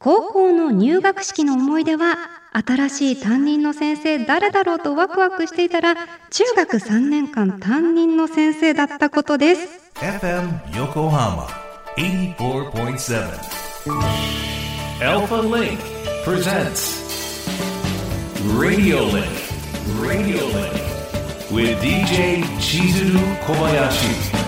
高校の入学式の思い出は新しい担任の先生誰だろうとワクワクしていたら中学3年間担任の先生だったことです FM Yokohama 84.7 Alpha Link presents Radio Link Radio Link with DJ Chizuru Kobayashi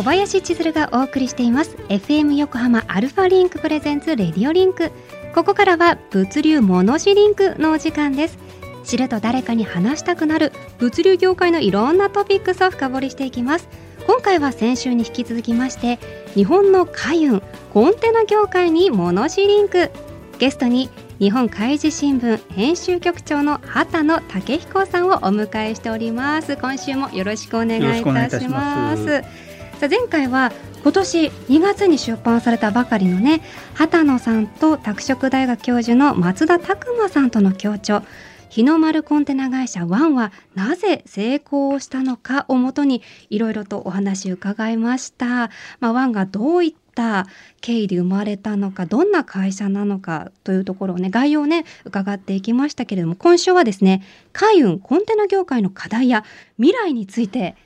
小林千鶴がお送りしています。FM 横浜アルファリンクプレゼンツレディオリンク。ここからは物流モノシリンクのお時間です。知ると誰かに話したくなる物流業界のいろんなトピックスを深掘りしていきます。今回は先週に引き続きまして日本の海運コンテナ業界にモノシリンク。ゲストに日本海事新聞編集局長の畑野武彦さんをお迎えしております。今週もよろしくお願いいたします。さあ前回は今年2月に出版されたばかりのね畑野さんと拓殖大学教授の松田拓馬さんとの協調日の丸コンテナ会社ワンはなぜ成功したのかをもとにいろいろとお話伺いました。まあ、ワンがどういった経緯で生まれたのかどんな会社なのかというところをね概要をね伺っていきましたけれども今週はですね海運コンテナ業界の課題や未来について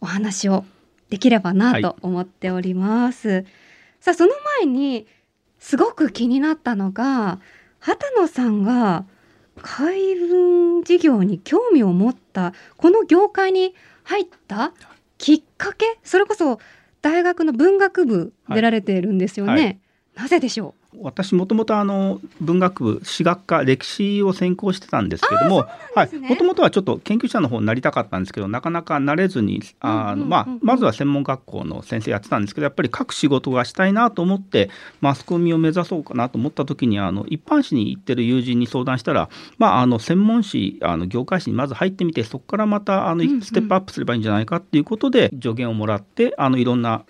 お話をできればなと思っております。はい、さあその前にすごく気になったのが畑野さんが海運事業に興味を持ったこの業界に入ったきっかけそれこそ大学の文学部出られているんですよね、はいはい、なぜでしょう？私もともとあの文学部史学科歴史を専攻してたんですけども、もともとはちょっと研究者の方になりたかったんですけどなかなかなれずにあの、まあ、まずは専門学校の先生やってたんですけどやっぱり書く仕事がしたいなと思ってマスコミを目指そうかなと思った時にあの一般紙に行ってる友人に相談したら、まあ、あの専門誌あの業界誌にまず入ってみてそこからまたあのステップアップすればいいんじゃないかっていうことで助言をもらってあのいろんな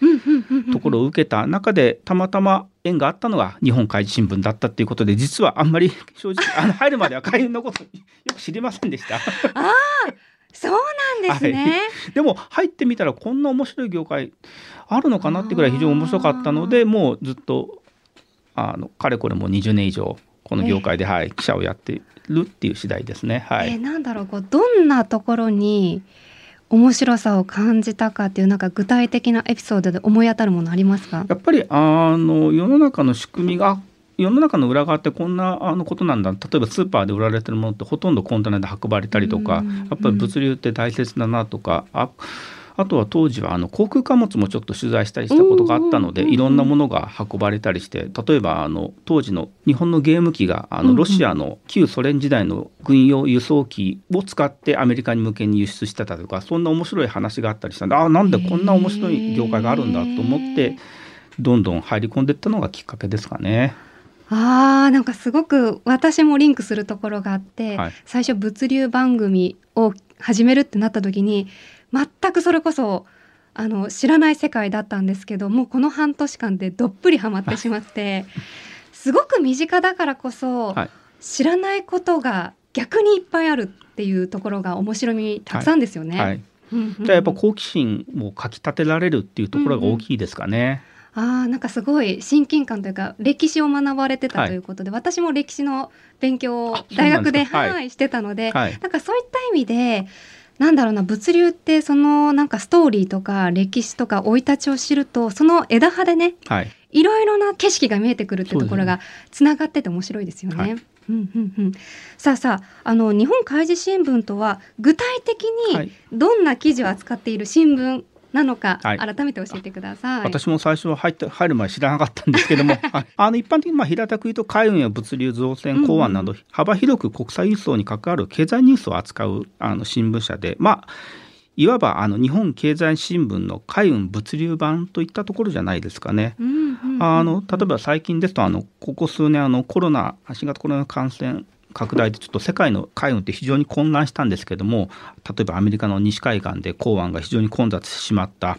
ところを受けた中でたまたま縁があったのが日本海事新聞だったっていうことで実はあんまり 正直あの入るまでは海運のことよく知りませんでした。ああそうなんですね、はい、でも入ってみたらこんな面白い業界あるのかなってぐらい非常に面白かったのでもうずっとあのかれこれもう20年以上この業界で、はい、記者をやってるっていう次第ですね。はい、えー、なんだろうこうどんなところに面白さを感じたかっていうなんか具体的なエピソードで思い当たるものありますか？やっぱりあの世の中の仕組みが世の中の裏側ってこんなあのことなんだ。例えばスーパーで売られてるものってほとんどコンテナで運ばれたりとか、やっぱり物流って大切だなとかああとは当時はあの航空貨物もちょっと取材したりしたことがあったので、いろんなものが運ばれたりして例えばあの当時の日本のゲーム機があのロシアの旧ソ連時代の軍用輸送機を使ってアメリカに向けに輸出してたとかそんな面白い話があったりしたんであなんでこんな面白い業界があるんだと思ってどんどん入り込んでいったのがきっかけですかね。あーなんかすごく私もリンクするところがあって、はい、最初物流番組を始めるってなった時に全くそれこそあの知らない世界だったんですけどもうこの半年間でどっぷりハマってしまって すごく身近だからこそ、はい、知らないことが逆にいっぱいあるっていうところが面白みたくさんですよね。はい。はい。じゃあやっぱ好奇心をかき立てられるっていうところが大きいですかね。うんうん、あなんかすごい親近感というか歴史を学ばれてたということで、はい、私も歴史の勉強を大学ではい、してたので、はい、なんかそういった意味でなんだろうな物流ってそのなんかストーリーとか歴史とか生い立ちを知るとその枝葉でね、はい、いろいろな景色が見えてくるってところがつながってて面白いですよね。はい。うんうんうん、さあさああの日本開示新聞とは具体的にどんな記事を扱っている新聞なのか、はい、改めて教えてください。私も最初入って入る前知らなかったんですけども、あの一般的にまあ平たく言うと海運や物流造船港湾など幅広く国際輸送に関わる経済ニュースを扱うあの新聞社で、まあいわばあの日本経済新聞の海運物流版といったところじゃないですかね。あの例えば最近ですとあのここ数年あのコロナ新型コロナ感染拡大でちょっと世界の海運って非常に混乱したんですけども例えばアメリカの西海岸で港湾が非常に混雑してしまった、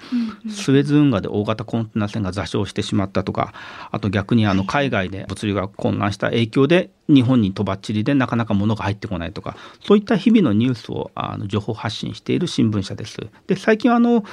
スエズ運河で大型コンテナ船が座礁してしまったとかあと逆にあの海外で物流が混乱した影響で日本にとばっちりでなかなか物が入ってこないとかそういった日々のニュースをあの情報発信している新聞社です。で最近あの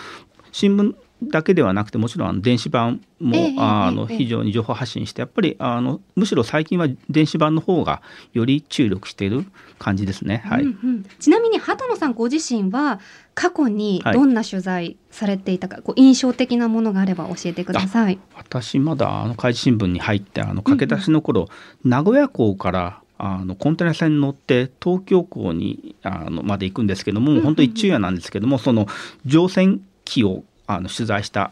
新聞だけではなくてもちろん電子版も、ええあのええ。非常に情報発信してやっぱりあのむしろ最近は電子版の方がより注力している感じですね。はい、うん。うんちなみに畑野さんご自身は過去にどんな取材されていたか、こう印象的なものがあれば教えてください。私まだあの開示新聞に入ってあの駆け出しの頃、名古屋港からあのコンテナ船に乗って東京港にあのまで行くんですけども、うんうん。本当一昼夜なんですけどもその乗船機をあの取材した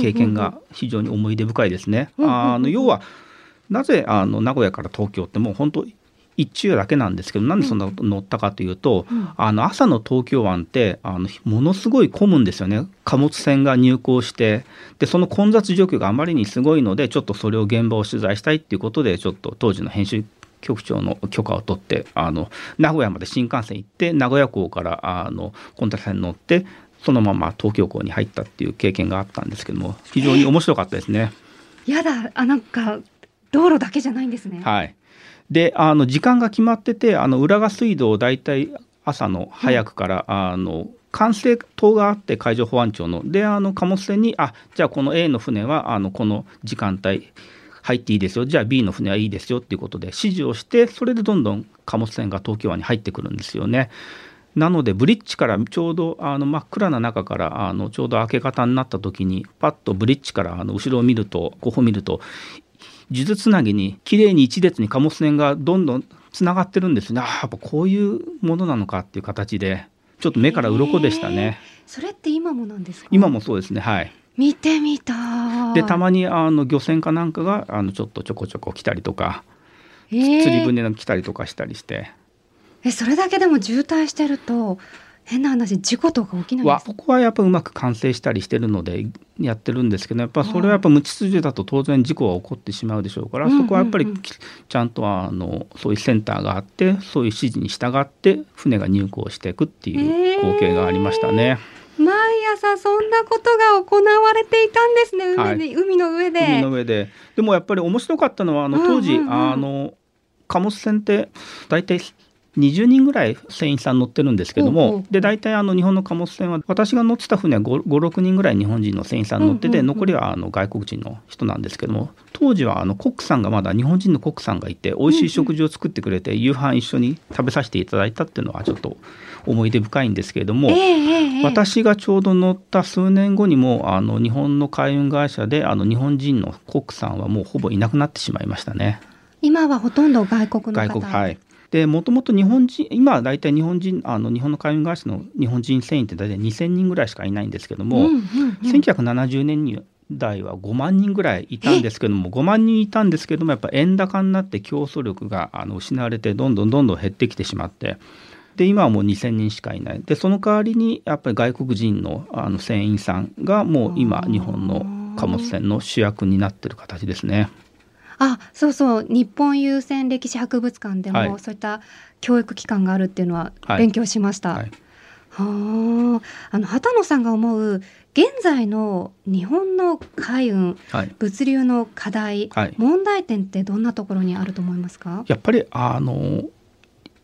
経験が非常に思い出深いですね。あの要はなぜあの名古屋から東京ってもう本当一昼夜だけなんですけどなんでそんなこと乗ったかというと、うん。あの朝の東京湾ってあのものすごい混むんですよね。貨物船が入港してでその混雑状況があまりにすごいのでちょっとそれを現場を取材したいっていうことでちょっと当時の編集局長の許可を取ってあの名古屋まで新幹線行って名古屋港からあのコンテナ船に乗ってそのまま東京港に入ったっていう経験があったんですけども非常に面白かったですね。やだあなんか道路だけじゃないんですね。はい、であの時間が決まっててあの浦賀水道を大体朝の早くから、あの管制塔があって海上保安庁のであの貨物船にあじゃあこの A の船はあのこの時間帯入っていいですよじゃあ B の船はいいですよっていうことで指示をしてそれでどんどん貨物船が東京湾に入ってくるんですよね。なのでブリッジからちょうどあの真っ暗な中からあのちょうど明け方になった時にパッとブリッジからあの後ろを見ると後方を見ると数珠つなぎに綺麗に一列に貨物船がどんどんつながってるんですね。あーやっぱこういうものなのかっていう形でちょっと目から鱗でしたね。それって今もなんですか？今もそうですね。はい。見てみたい。でたまにあの漁船かなんかがあのちょっとちょこちょこ来たりとかえー。釣り船が来たりとかしたりして、えそれだけでも渋滞してると変な話事故とか起きないんですか？わここはやっぱうまく完成したりしてるのでやってるんですけどやっぱそれはやっぱ無秩序だと当然事故は起こってしまうでしょうから、そこはやっぱりきちゃんとあのそういうセンターがあってそういう指示に従って船が入港していくっていう光景がありましたね。毎朝そんなことが行われていたんですね海で、はい。海の上で。海の上で。でもやっぱり面白かったのはあの当時、あの貨物船って大体20人ぐらい船員さん乗ってるんですけども、ほうほうほうで大体あの日本の貨物船は私が乗ってた船は56人ぐらい日本人の船員さん乗ってて、うんうんうん。残りはあの外国人の人なんですけども当時はあのコックさんがまだ日本人のコックさんがいて美味しい食事を作ってくれて、夕飯一緒に食べさせていただいたっていうのはちょっと思い出深いんですけれども。ええええええ。私がちょうど乗った数年後にもあの日本の海運会社であの日本人のコックさんはもうほぼいなくなってしまいましたね。今はほとんど外国の方。外国はいでもともと日本人今は大体日本人あの日本の海運会社の日本人船員って大体2000人ぐらいしかいないんですけども、うんうんうん1970年に代は5万人ぐらいいたんですけども5万人いたんですけどもやっぱ円高になって競争力があの失われてどんどんどんどん減ってきてしまってで今はもう2,000人しかいないでその代わりにやっぱり外国人のあの船員さんがもう今日本の貨物船の主役になってる形ですね。あそうそう。日本郵船歴史博物館でも、はい。そういった教育機関があるっていうのははい。勉強しました。はい。はあ。あの畑野さんが思う現在の日本の海運はい。物流の課題、はい。問題点ってどんなところにあると思いますか？やっぱりあの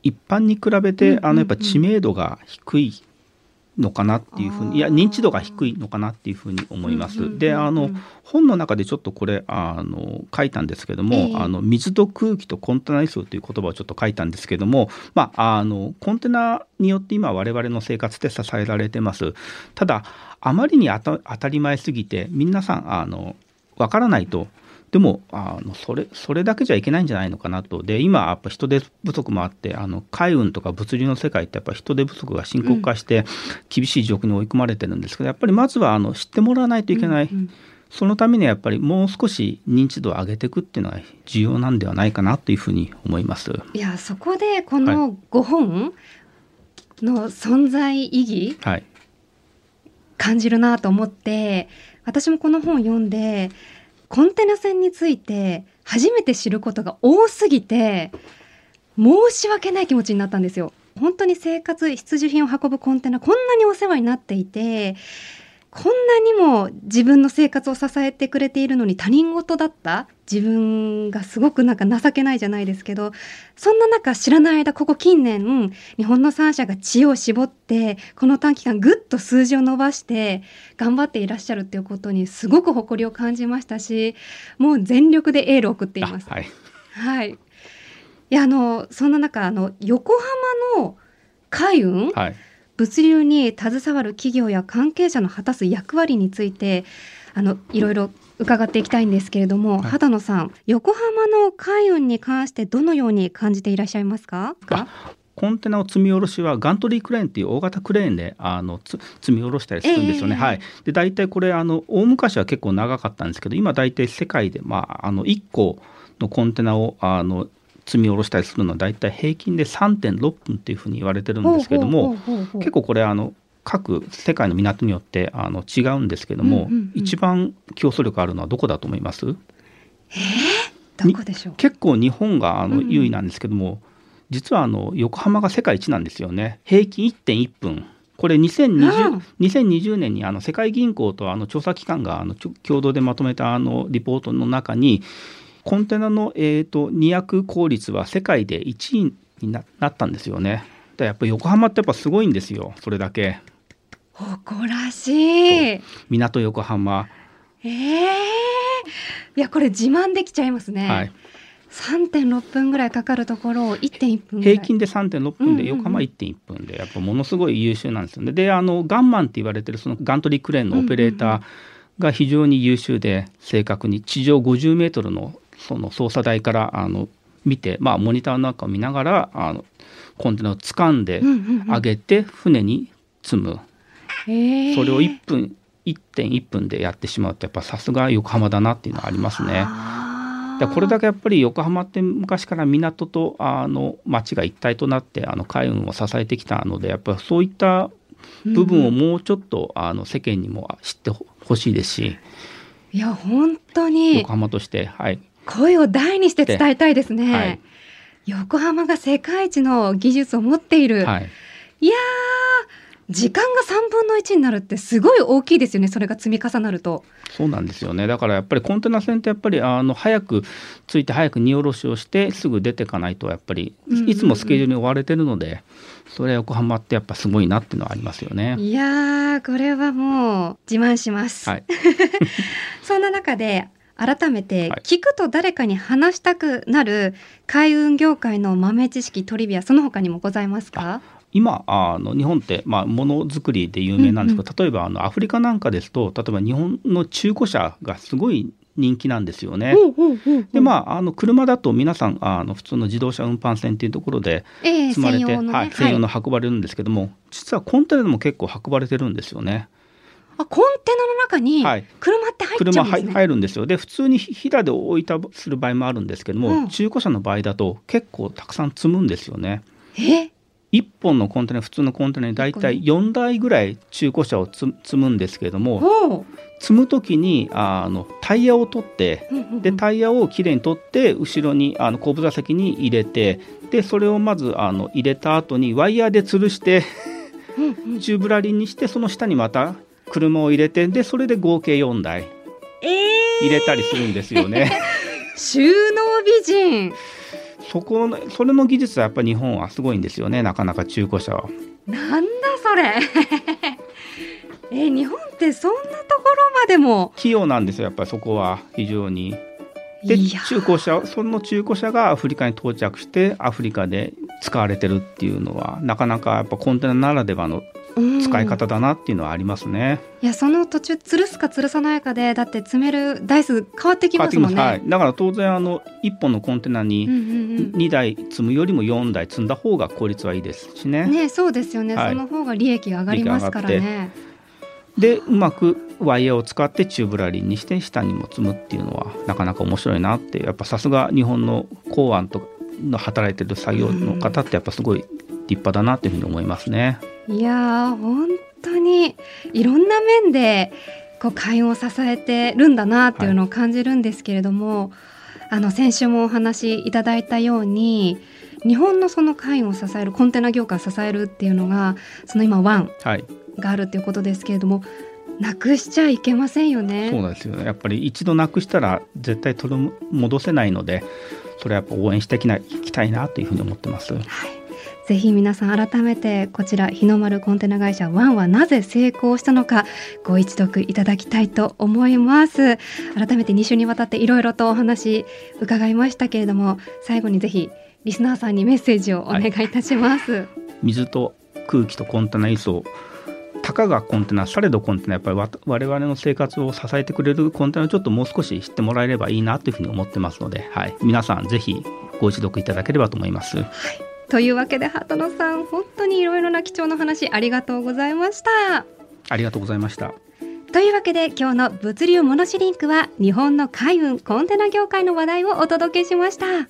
一般に比べて、あのやっぱ知名度が低いのかなっていうふうにいや認知度が低いのかなっていうふうに思います。うんうんうんうんであの本の中でちょっとこれあの書いたんですけども、ええあの水と空気とコンテナ輸送という言葉をちょっと書いたんですけども、まあ、あのコンテナによって今我々の生活って支えられてます。ただあまりにあた当たり前すぎて皆さんあのわからないとでもあのそれそれだけじゃいけないんじゃないのかなと。で今やっぱ人手不足もあってあの海運とか物流の世界ってやっぱ人手不足が深刻化して厳しい状況に追い込まれてるんですけどやっぱりまずはあの知ってもらわないといけない、うんうん。そのためにはやっぱりもう少し認知度を上げていくっていうのが重要なんではないかなというふうに思います。いやそこでこの5本の存在意義はい、感じるなと思って私もこの本読んでコンテナ船について初めて知ることが多すぎて申し訳ない気持ちになったんですよ。本当に生活必需品を運ぶコンテナこんなにお世話になっていてこんなにも自分の生活を支えてくれているのに他人事だった自分がすごくなんか情けないじゃないですけどそんな中知らない間ここ近年日本の3社が知恵を絞ってこの短期間ぐっと数字を伸ばして頑張っていらっしゃるっていうことにすごく誇りを感じましたしもう全力でエールを送っています。はい、はい、いやあのそんな中あの横浜の海運、はい、物流に携わる企業や関係者の果たす役割についてあのいろいろ伺っていきたいんですけれども、はい。畑野さん横浜の海運に関してどのように感じていらっしゃいますか？コンテナを積み下ろしはガントリークレーンっていう大型クレーンであのつ積み下ろしたりするんですよね。ええ。はい、で大体これあの大昔は結構長かったんですけど今大体世界で、まあ、あの1個のコンテナをあの積み下ろしたりするのは大体平均で3.6分っていうふうに言われてるんですけども結構これあの各世界の港によってあの違うんですけども、うんうんうん。一番競争力あるのはどこだと思います？どこでしょう？結構日本があのうんうん。優位なんですけども、実はあの横浜が世界一なんですよね。平均1.1分。これうん。2020, 2020年にあの世界銀行とあの調査機関があの共同でまとめたあのリポートの中にコンテナの、えー、と荷役効率は世界で1位にななったんですよね。だやっぱ横浜ってやっぱすごいんですよ。それだけ誇らしい。港横浜、ええいやこれ自慢できちゃいますね、はい、3.6分ぐらいかかるところを1.1分平均で3.6分うんうんうん。で横浜1.1分でやっぱものすごい優秀なんですよね。であのガンマンって言われてるそのガントリークレーンのオペレーターが非常に優秀で正確に。地上50メートルのその操作台からあの見て、まあ、モニターなんかを見ながらあのコンテナを掴んでうんうんうん。上げて船に積む、ええそれを1分1.1分でやってしまうとやっぱさすが横浜だなっていうのはありますね。これだけやっぱり横浜って昔から港とあの町が一体となってあの海運を支えてきたのでやっぱりそういった部分をもうちょっとあの世間にも知ってほしいですし。いや本当に。横浜としてはい。声を大にして伝えたいですね、はい。横浜が世界一の技術を持っている、はい。い、やー時間が3分の1になるってすごい大きいですよね。それが積み重なると。そうなんですよね。だからやっぱりコンテナ船ってやっぱりあの早く着いて早く荷下ろしをしてすぐ出ていかないとやっぱりうんうんうん。いつもスケジュールに追われてるのでそれは横浜ってやっぱすごいなっていうのはありますよね。いやーこれはもう自慢します、はい、そんな中で改めてはい。聞くと誰かに話したくなる海運業界の豆知識トリビアその他にもございますか？今あの日本ってまあものづくりで有名なんですけど、例えばあのアフリカなんかですと例えば日本の中古車がすごい人気なんですよね。でまああの車だと皆さんあの普通の自動車運搬船っていうところでええ積まれて、専用のね、はい、専用の運ばれるんですけども、実はコンテナでも結構運ばれてるんですよね。あコンテナの中にはい。車って入っちゃ車うんですね、入入るんですよ。で普通にひらで置いたする場合もあるんですけども、うん。中古車の場合だと結構たくさん積むんですよね。え？1本のコンテナ普通のコンテナに大体4台ぐらい中古車をつ積むんですけれどもほ積む時にああのタイヤを取ってでタイヤをきれいに取って後ろにあの後部座席に入れてでそれをまずあの入れた後にワイヤーで吊るしてチューブラリンにしてその下にまた車を入れてでそれで合計4台えー。入れたりするんですよね。収納美人そこのそれの技術はやっぱり日本はすごいんですよねなかなか中古車は。なんだそれ え日本ってそんなところまでも器用なんですよやっぱりそこは非常に。で中古車その中古車がアフリカに到着してアフリカで使われてるっていうのはなかなかやっぱコンテナならではのうん使い方だなっていうのはありますね。いやその途中吊るすか吊るさないかでだって詰める台数変わってきますもんね。はい、だから当然あの1本のコンテナにうんうんうん2台積むよりも4台積んだ方が効率はいいですしね。ねそうですよね、はいその方が利益が上がりますからね。でうまくワイヤーを使ってチューブラリンにして下にも積むっていうのはなかなか面白いなってやっぱさすが日本の港湾との働いてる作業の方ってやっぱすごい立派だなっていうふうに思いますね。いやー本当にいろんな面でこう海運を支えてるんだなっていうのを感じるんですけれども、あの先週もお話しいただいたように日本のその海運を支えるコンテナ業界を支えるっていうのがその今ワンはい、があるっていうことですけれどもなくしちゃいけませんよね。そうなんですよねやっぱり一度なくしたら絶対取り戻せないのでそれはやっぱ応援していきたいなというふうに思ってます。はいぜひ皆さん改めてこちら日の丸コンテナ会社ワンはなぜ成功したのかご一読いただきたいと思います。改めて2週にわたっていろいろとお話伺いましたけれども最後にぜひリスナーさんにメッセージをお願いいたします、はい、水と空気とコンテナ輸送たかがコンテナされどコンテナやっぱり我々の生活を支えてくれるコンテナをちょっともう少し知ってもらえればいいなというふうに思ってますので、はい、皆さんぜひご一読いただければと思います。はいというわけで鳩野さん本当にいろいろな貴重な話ありがとうございました。ありがとうございました。というわけで今日の物流モノシリンクは日本の海運コンテナ業界の話題をお届けしました